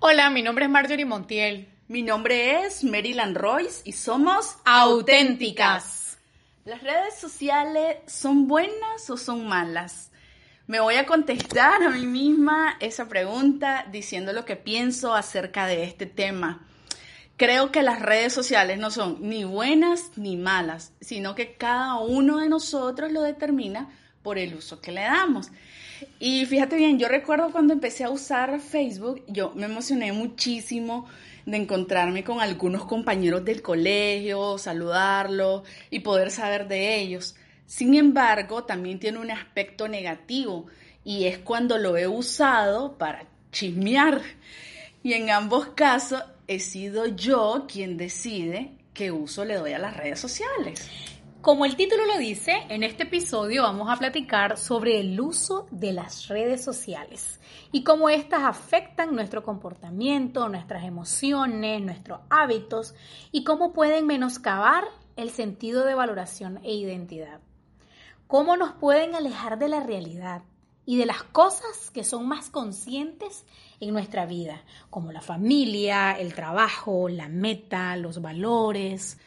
Hola, mi nombre es Marjorie Montiel. Mi nombre es Maryland Royce y somos Auténticas. ¿Las redes sociales son buenas o son malas? Me voy a contestar a mí misma esa pregunta diciendo lo que pienso acerca de este tema. Creo que las redes sociales no son ni buenas ni malas, sino que cada uno de nosotros lo determina por el uso que le damos. Y fíjate bien, yo recuerdo cuando empecé a usar Facebook, yo me emocioné muchísimo de encontrarme con algunos compañeros del colegio, saludarlos y poder saber de ellos. Sin embargo, también tiene un aspecto negativo y es cuando lo he usado para chismear. Y en ambos casos he sido yo quien decide qué uso le doy a las redes sociales. Como el título lo dice, en este episodio vamos a platicar sobre el uso de las redes sociales y cómo éstas afectan nuestro comportamiento, nuestras emociones, nuestros hábitos y cómo pueden menoscabar el sentido de valoración e identidad. Cómo nos pueden alejar de la realidad y de las cosas que son más conscientes en nuestra vida, como la familia, el trabajo, la meta, los valores,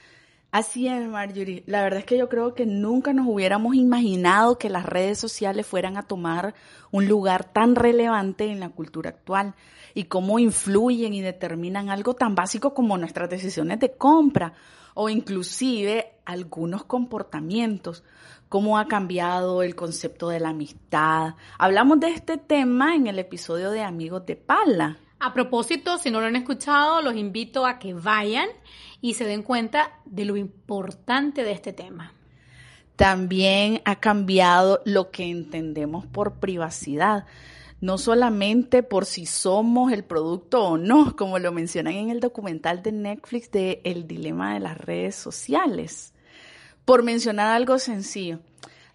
Así es, Marjorie. La verdad es que yo creo que nunca nos hubiéramos imaginado que las redes sociales fueran a tomar un lugar tan relevante en la cultura actual y cómo influyen y determinan algo tan básico como nuestras decisiones de compra o inclusive algunos comportamientos, cómo ha cambiado el concepto de la amistad. Hablamos de este tema en el episodio de Amigos de Pala. A propósito, si no lo han escuchado, los invito a que vayan y se den cuenta de lo importante de este tema. También ha cambiado lo que entendemos por privacidad, no solamente por si somos el producto o no, como lo mencionan en el documental de Netflix de El dilema de las redes sociales. Por mencionar algo sencillo,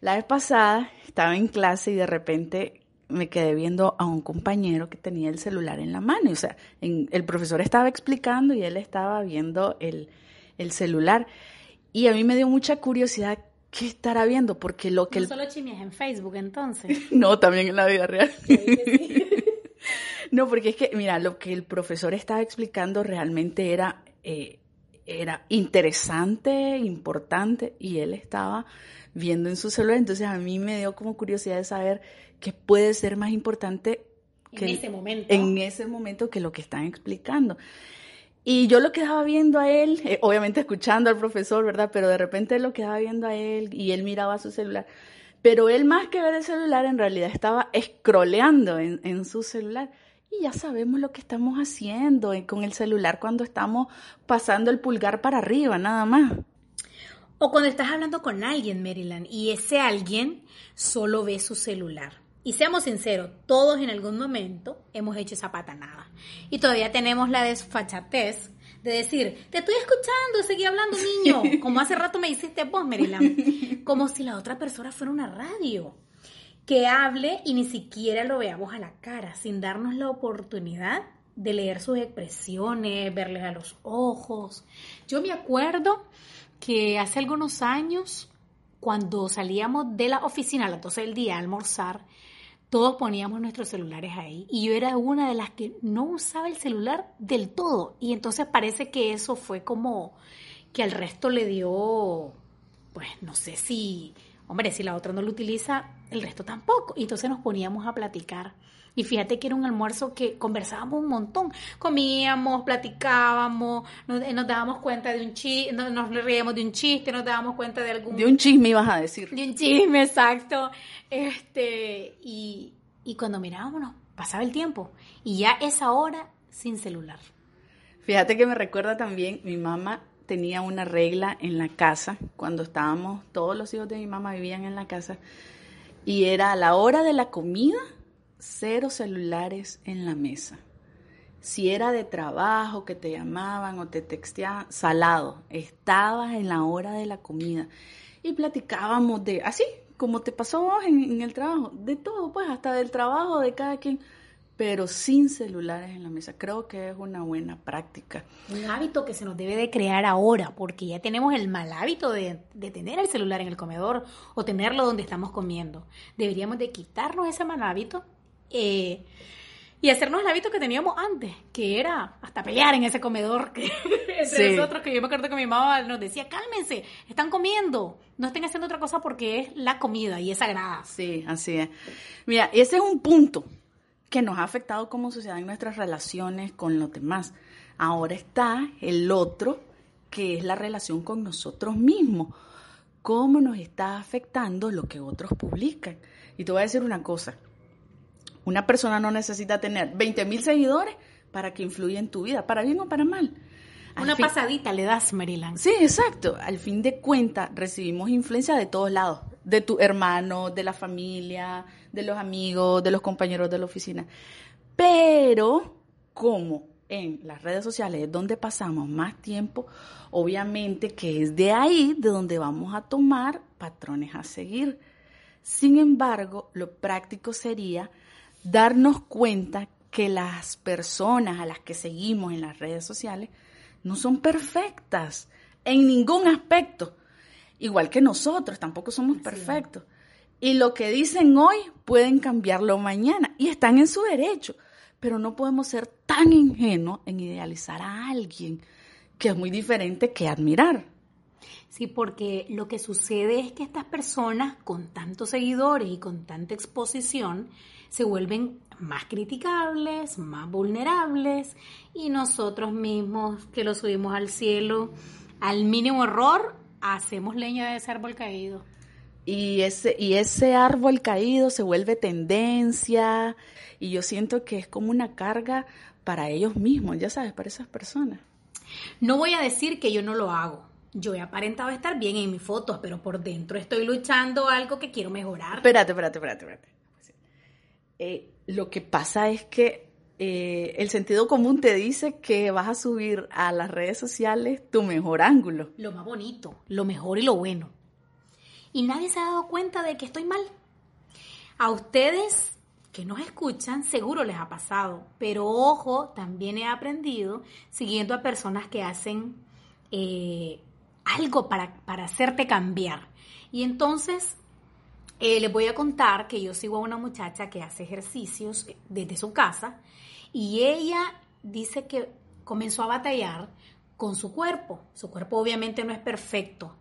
la vez pasada estaba en clase y de repente me quedé viendo a un compañero que tenía el celular en la mano. O sea, el profesor estaba explicando y él estaba viendo el, celular. Y a mí me dio mucha curiosidad qué estará viendo, porque lo que... No solo chimies en Facebook entonces. no, también en la vida real. no, porque es que, mira, lo que el profesor estaba explicando realmente era, eh, era interesante, importante, y él estaba viendo en su celular. Entonces a mí me dio como curiosidad de saber qué puede ser más importante que en ese momento. En ese momento que lo que están explicando. Y yo lo quedaba viendo a él, eh, obviamente escuchando al profesor, ¿verdad? Pero de repente lo quedaba viendo a él y él miraba su celular. Pero él más que ver el celular en realidad estaba scrolleando en, en su celular. Y ya sabemos lo que estamos haciendo eh, con el celular cuando estamos pasando el pulgar para arriba, nada más. O cuando estás hablando con alguien, Maryland, y ese alguien solo ve su celular. Y seamos sinceros, todos en algún momento hemos hecho esa patanada. Y todavía tenemos la desfachatez de decir, te estoy escuchando, seguí hablando, niño. Como hace rato me hiciste vos, Maryland. Como si la otra persona fuera una radio. Que hable y ni siquiera lo veamos a la cara, sin darnos la oportunidad de leer sus expresiones, verles a los ojos. Yo me acuerdo que hace algunos años, cuando salíamos de la oficina a las 12 del día a almorzar, todos poníamos nuestros celulares ahí. Y yo era una de las que no usaba el celular del todo. Y entonces parece que eso fue como que al resto le dio, pues no sé si, hombre, si la otra no lo utiliza, el resto tampoco. Y entonces nos poníamos a platicar. Y fíjate que era un almuerzo que conversábamos un montón. Comíamos, platicábamos, nos, eh, dábamos cuenta de un chiste, nos, reíamos de un chiste, nos dábamos cuenta de algún... De un chisme ibas a decir. De un chisme, exacto. Este, y, y cuando mirábamos nos pasaba el tiempo. Y ya esa hora sin celular. Fíjate que me recuerda también, mi mamá tenía una regla en la casa, cuando estábamos, todos los hijos de mi mamá vivían en la casa, y era a la hora de la comida, cero celulares en la mesa. Si era de trabajo, que te llamaban o te texteaban, salado, estabas en la hora de la comida y platicábamos de, así como te pasó vos en, en el trabajo, de todo, pues hasta del trabajo de cada quien pero sin celulares en la mesa. Creo que es una buena práctica. Un hábito que se nos debe de crear ahora, porque ya tenemos el mal hábito de, tener el celular en el comedor o tenerlo donde estamos comiendo. Deberíamos de quitarnos ese mal hábito. Eh, y hacernos el hábito que teníamos antes, que era hasta pelear en ese comedor que, entre nosotros, que yo me acuerdo que mi mamá nos decía, cálmense, están comiendo, no estén haciendo otra cosa porque es la comida y es sagrada. Sí, así es. Mira, ese es un punto que nos ha afectado como sociedad en nuestras relaciones con los demás. Ahora está el otro, que es la relación con nosotros mismos. ¿Cómo nos está afectando lo que otros publican? Y te voy a decir una cosa, una persona no necesita tener 20 mil seguidores para que influya en tu vida, para bien o para mal. Una pasadita le das, Maryland. Sí, exacto. Al fin de cuentas, recibimos influencia de todos lados, de tu hermano, de la familia, de los amigos, de los compañeros de la oficina. Pero, como en las redes sociales es donde pasamos más tiempo, obviamente que es de ahí de donde vamos a tomar patrones a seguir. Sin embargo, lo práctico sería darnos cuenta que las personas a las que seguimos en las redes sociales no son perfectas en ningún aspecto, igual que nosotros, tampoco somos perfectos. Y lo que dicen hoy pueden cambiarlo mañana y están en su derecho, pero no podemos ser tan ingenuos en idealizar a alguien que es muy diferente que admirar. Sí, porque lo que sucede es que estas personas con tantos seguidores y con tanta exposición se vuelven más criticables, más vulnerables y nosotros mismos que lo subimos al cielo, al mínimo error, hacemos leña de ese árbol caído. Y ese, y ese árbol caído se vuelve tendencia y yo siento que es como una carga para ellos mismos, ya sabes, para esas personas. No voy a decir que yo no lo hago. Yo he aparentado estar bien en mis fotos, pero por dentro estoy luchando algo que quiero mejorar. Espérate, espérate, espérate, espérate. Eh, lo que pasa es que eh, el sentido común te dice que vas a subir a las redes sociales tu mejor ángulo. Lo más bonito, lo mejor y lo bueno. Y nadie se ha dado cuenta de que estoy mal. A ustedes que nos escuchan seguro les ha pasado, pero ojo, también he aprendido siguiendo a personas que hacen eh, algo para, para hacerte cambiar. Y entonces eh, les voy a contar que yo sigo a una muchacha que hace ejercicios desde su casa y ella dice que comenzó a batallar con su cuerpo. Su cuerpo obviamente no es perfecto,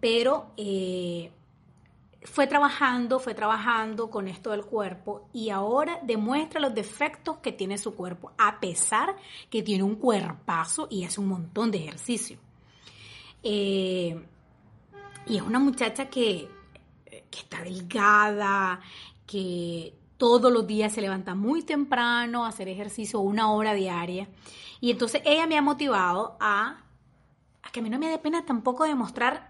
pero eh, fue trabajando, fue trabajando con esto del cuerpo y ahora demuestra los defectos que tiene su cuerpo, a pesar que tiene un cuerpazo y hace un montón de ejercicio. Eh, y es una muchacha que que está delgada, que todos los días se levanta muy temprano a hacer ejercicio una hora diaria. Y entonces ella me ha motivado a, a que a mí no me dé pena tampoco demostrar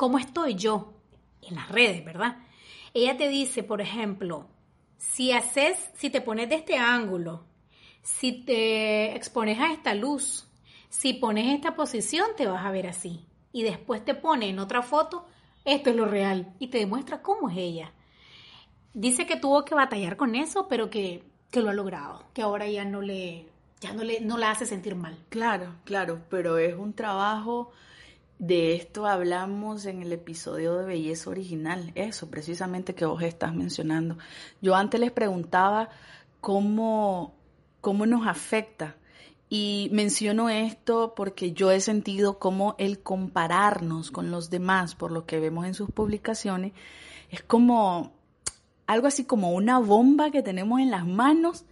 cómo estoy yo en las redes, ¿verdad? Ella te dice, por ejemplo, si haces, si te pones de este ángulo, si te expones a esta luz, si pones esta posición, te vas a ver así. Y después te pone en otra foto esto es lo real y te demuestra cómo es ella. Dice que tuvo que batallar con eso, pero que, lo ha logrado, que ahora ya no le, ya no le, no la hace sentir mal. Claro, claro, pero es un trabajo, de esto hablamos en el episodio de Belleza Original, eso precisamente que vos estás mencionando. Yo antes les preguntaba cómo, cómo nos afecta y menciono esto porque yo he sentido como el compararnos con los demás por lo que vemos en sus publicaciones es como algo así como una bomba que tenemos en las manos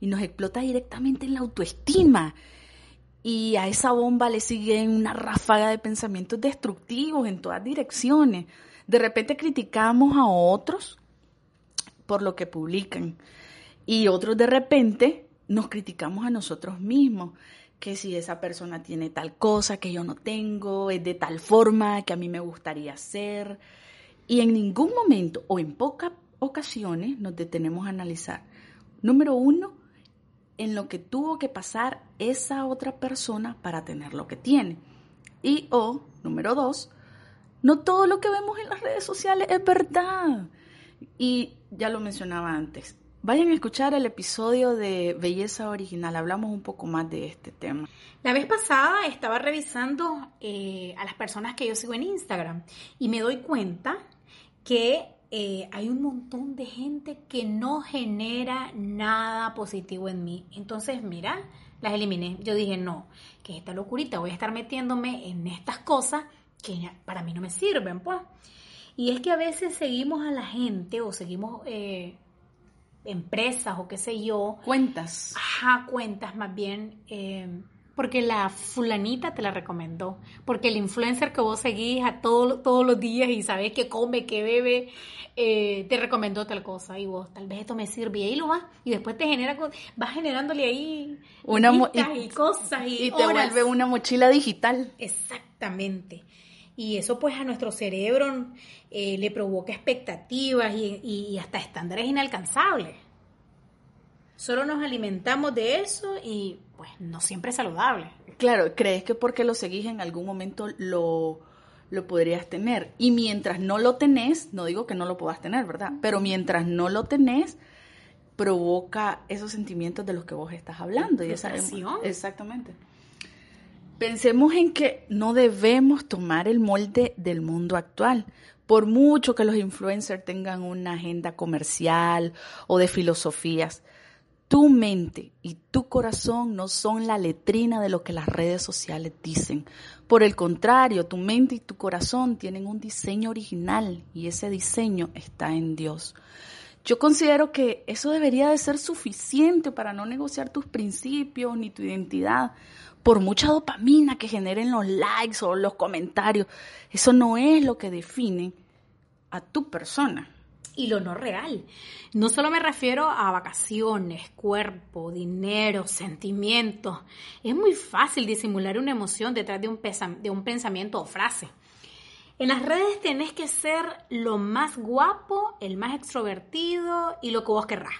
y nos explota directamente en la autoestima. Y a esa bomba le sigue una ráfaga de pensamientos destructivos en todas direcciones. De repente criticamos a otros por lo que publican y otros de repente nos criticamos a nosotros mismos, que si esa persona tiene tal cosa que yo no tengo, es de tal forma que a mí me gustaría ser. Y en ningún momento o en pocas ocasiones nos detenemos a analizar. Número uno, en lo que tuvo que pasar esa otra persona para tener lo que tiene. Y o, número dos, no todo lo que vemos en las redes sociales es verdad. Y ya lo mencionaba antes, Vayan a escuchar el episodio de Belleza Original, hablamos un poco más de este tema. La vez pasada estaba revisando eh, a las personas que yo sigo en Instagram y me doy cuenta que eh, hay un montón de gente que no genera nada positivo en mí. Entonces, mira, las eliminé. Yo dije, no, que esta locurita, voy a estar metiéndome en estas cosas que para mí no me sirven, pues. Y es que a veces seguimos a la gente o seguimos eh, empresas o qué sé yo. Cuentas. Ajá, cuentas más bien. Eh, porque la fulanita te la recomendó, porque el influencer que vos seguís a todos los días y sabes que come, que bebe, eh, te recomendó tal cosa y vos tal vez esto me sirve y ahí lo vas y después te genera, vas generándole ahí una y, cosas y, te vuelve una mochila digital. Exactamente. Y eso pues a nuestro cerebro eh, le provoca expectativas y hasta estándares inalcanzables. Solo nos alimentamos de eso y pues no siempre es saludable. Claro, crees que porque lo seguís en algún momento lo, lo podrías tener. Y mientras no lo tenés, no digo que no lo puedas tener, ¿verdad? Pero mientras no lo tenés, provoca esos sentimientos de los que vos estás hablando. Y esa Exactamente. Pensemos en que no debemos tomar el molde del mundo actual. Por mucho que los influencers tengan una agenda comercial o de filosofías, tu mente y tu corazón no son la letrina de lo que las redes sociales dicen. Por el contrario, tu mente y tu corazón tienen un diseño original y ese diseño está en Dios. Yo considero que eso debería de ser suficiente para no negociar tus principios ni tu identidad. Por mucha dopamina que generen los likes o los comentarios, eso no es lo que define a tu persona y lo no real. No solo me refiero a vacaciones, cuerpo, dinero, sentimientos. Es muy fácil disimular una emoción detrás de un, de un pensamiento o frase. En las redes tenés que ser lo más guapo, el más extrovertido y lo que vos querrás.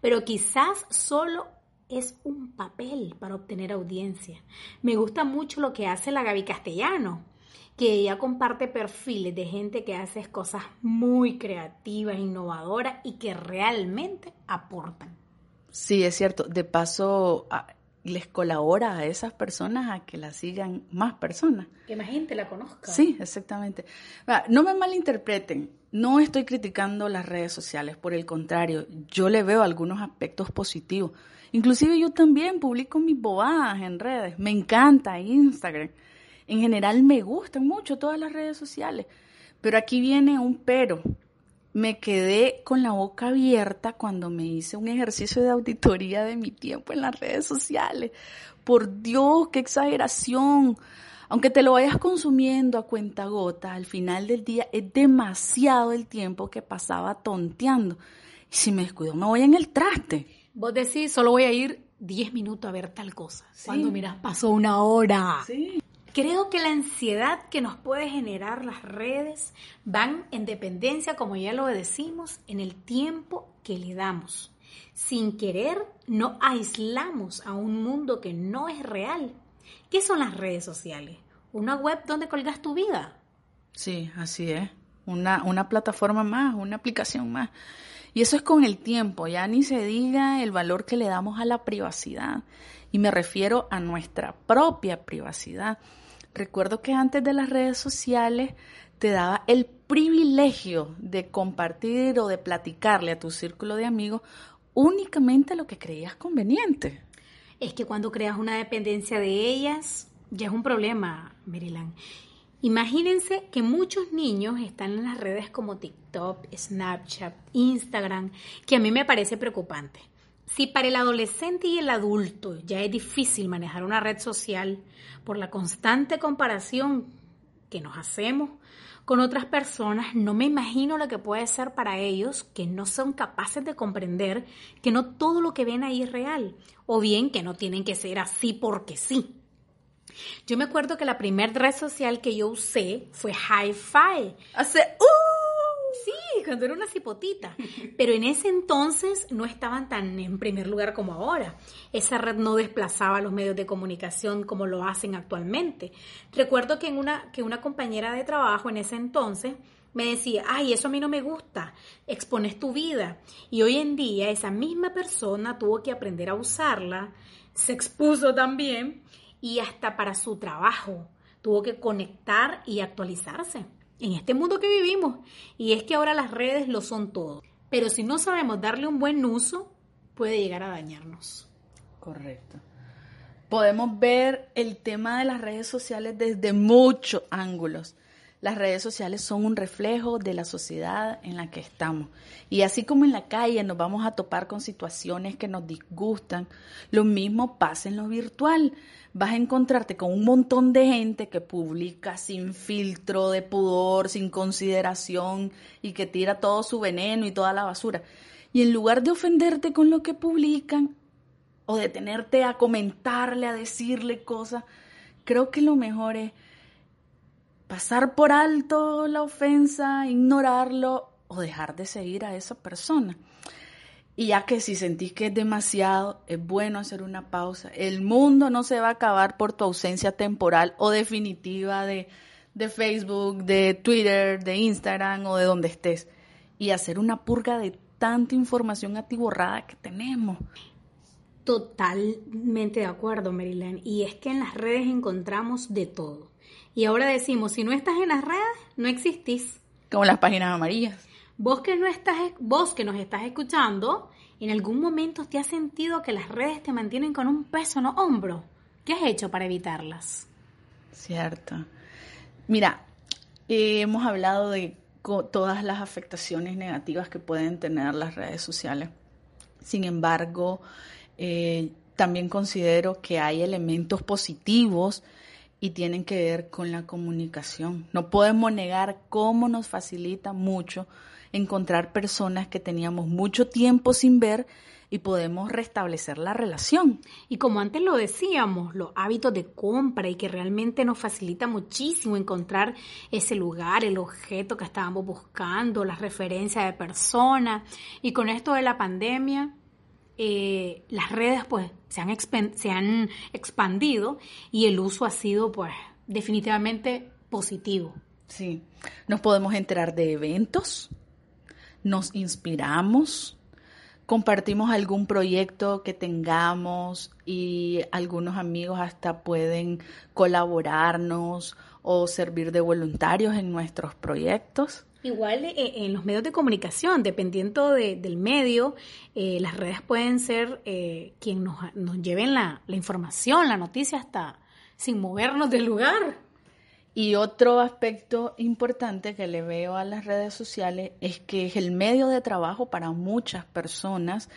Pero quizás solo es un papel para obtener audiencia. Me gusta mucho lo que hace la Gaby Castellano que ella comparte perfiles de gente que hace cosas muy creativas, innovadoras y que realmente aportan. Sí, es cierto. De paso, les colabora a esas personas a que la sigan más personas. Que más gente la conozca. Sí, exactamente. No me malinterpreten. No estoy criticando las redes sociales, por el contrario, yo le veo algunos aspectos positivos. Inclusive yo también publico mis bobadas en redes. Me encanta Instagram. En general me gustan mucho todas las redes sociales, pero aquí viene un pero. Me quedé con la boca abierta cuando me hice un ejercicio de auditoría de mi tiempo en las redes sociales. Por Dios, qué exageración. Aunque te lo vayas consumiendo a cuenta gota, al final del día es demasiado el tiempo que pasaba tonteando. Y si me descuido, me voy en el traste. Vos decís, solo voy a ir 10 minutos a ver tal cosa. Cuando miras, pasó una hora. Sí. Creo que la ansiedad que nos puede generar las redes van en dependencia, como ya lo decimos, en el tiempo que le damos. Sin querer, no aislamos a un mundo que no es real. ¿Qué son las redes sociales? Una web donde colgas tu vida. Sí, así es. Una, una plataforma más, una aplicación más. Y eso es con el tiempo, ya ni se diga el valor que le damos a la privacidad. Y me refiero a nuestra propia privacidad. Recuerdo que antes de las redes sociales te daba el privilegio de compartir o de platicarle a tu círculo de amigos únicamente lo que creías conveniente. Es que cuando creas una dependencia de ellas, ya es un problema, Maryland. Imagínense que muchos niños están en las redes como TikTok, Snapchat, Instagram, que a mí me parece preocupante. Si para el adolescente y el adulto ya es difícil manejar una red social por la constante comparación que nos hacemos con otras personas, no me imagino lo que puede ser para ellos que no son capaces de comprender que no todo lo que ven ahí es real, o bien que no tienen que ser así porque sí. Yo me acuerdo que la primera red social que yo usé fue Hi-Fi. Hace, ¡uh! Cuando era una cipotita. Pero en ese entonces no estaban tan en primer lugar como ahora. Esa red no desplazaba los medios de comunicación como lo hacen actualmente. Recuerdo que, una, que una compañera de trabajo en ese entonces me decía, ay, eso a mí no me gusta, expones tu vida. Y hoy en día esa misma persona tuvo que aprender a usarla, se expuso también y hasta para su trabajo tuvo que conectar y actualizarse. En este mundo que vivimos. Y es que ahora las redes lo son todo. Pero si no sabemos darle un buen uso, puede llegar a dañarnos. Correcto. Podemos ver el tema de las redes sociales desde muchos ángulos. Las redes sociales son un reflejo de la sociedad en la que estamos. Y así como en la calle nos vamos a topar con situaciones que nos disgustan, lo mismo pasa en lo virtual. Vas a encontrarte con un montón de gente que publica sin filtro de pudor, sin consideración y que tira todo su veneno y toda la basura. Y en lugar de ofenderte con lo que publican o detenerte a comentarle, a decirle cosas, creo que lo mejor es pasar por alto la ofensa, ignorarlo o dejar de seguir a esa persona. Y ya que si sentís que es demasiado, es bueno hacer una pausa. El mundo no se va a acabar por tu ausencia temporal o definitiva de, de Facebook, de Twitter, de Instagram o de donde estés. Y hacer una purga de tanta información atiborrada que tenemos. Totalmente de acuerdo, Marilyn. Y es que en las redes encontramos de todo. Y ahora decimos, si no estás en las redes, no existís. Como las páginas amarillas. Vos que no estás, vos que nos estás escuchando, ¿en algún momento te has sentido que las redes te mantienen con un peso en hombro? ¿Qué has hecho para evitarlas? Cierto. Mira, eh, hemos hablado de todas las afectaciones negativas que pueden tener las redes sociales. Sin embargo, eh, también considero que hay elementos positivos y tienen que ver con la comunicación. No podemos negar cómo nos facilita mucho encontrar personas que teníamos mucho tiempo sin ver y podemos restablecer la relación. Y como antes lo decíamos, los hábitos de compra y que realmente nos facilita muchísimo encontrar ese lugar, el objeto que estábamos buscando, las referencias de personas. Y con esto de la pandemia, eh, las redes pues se han, se han expandido y el uso ha sido pues definitivamente positivo. Sí, nos podemos enterar de eventos, nos inspiramos, compartimos algún proyecto que tengamos y algunos amigos hasta pueden colaborarnos o servir de voluntarios en nuestros proyectos. Igual eh, en los medios de comunicación, dependiendo del medio, eh, las redes pueden ser eh, quien nos, nos lleven la, la información, la noticia hasta sin movernos del lugar. Y otro aspecto importante que le veo a las redes sociales es que es el medio de trabajo para muchas personas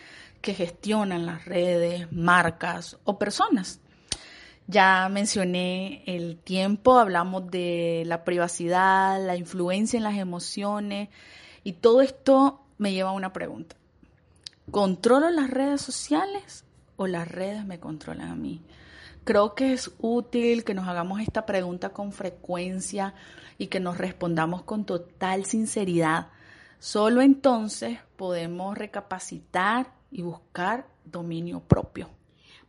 que gestionan las redes, marcas o personas. Ya mencioné el tiempo, hablamos de la privacidad, la influencia en las emociones y todo esto me lleva a una pregunta. ¿Controlo las redes sociales o las redes me controlan a mí? Creo que es útil que nos hagamos esta pregunta con frecuencia y que nos respondamos con total sinceridad. Solo entonces podemos recapacitar y buscar dominio propio.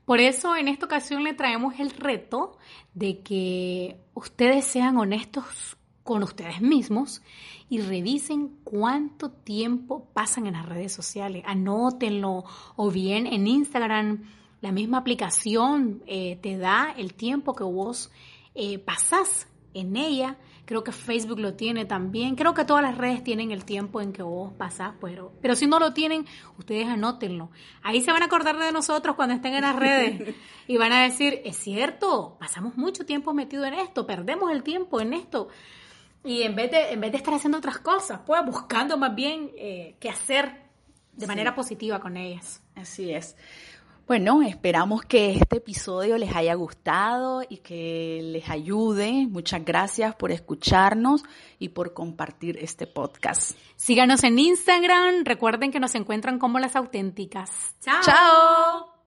Por eso en esta ocasión le traemos el reto de que ustedes sean honestos con ustedes mismos y revisen cuánto tiempo pasan en las redes sociales. Anótenlo o bien en Instagram. La misma aplicación eh, te da el tiempo que vos eh, pasás en ella creo que Facebook lo tiene también, creo que todas las redes tienen el tiempo en que vos pasás, pero, pero si no lo tienen, ustedes anótenlo. Ahí se van a acordar de nosotros cuando estén en las redes y van a decir, es cierto, pasamos mucho tiempo metido en esto, perdemos el tiempo en esto. Y en vez de, en vez de estar haciendo otras cosas, pues buscando más bien eh, qué hacer de manera positiva con ellas. Así es. Bueno, esperamos que este episodio les haya gustado y que les ayude. Muchas gracias por escucharnos y por compartir este podcast. Síganos en Instagram. Recuerden que nos encuentran como las auténticas. Chao. Chao.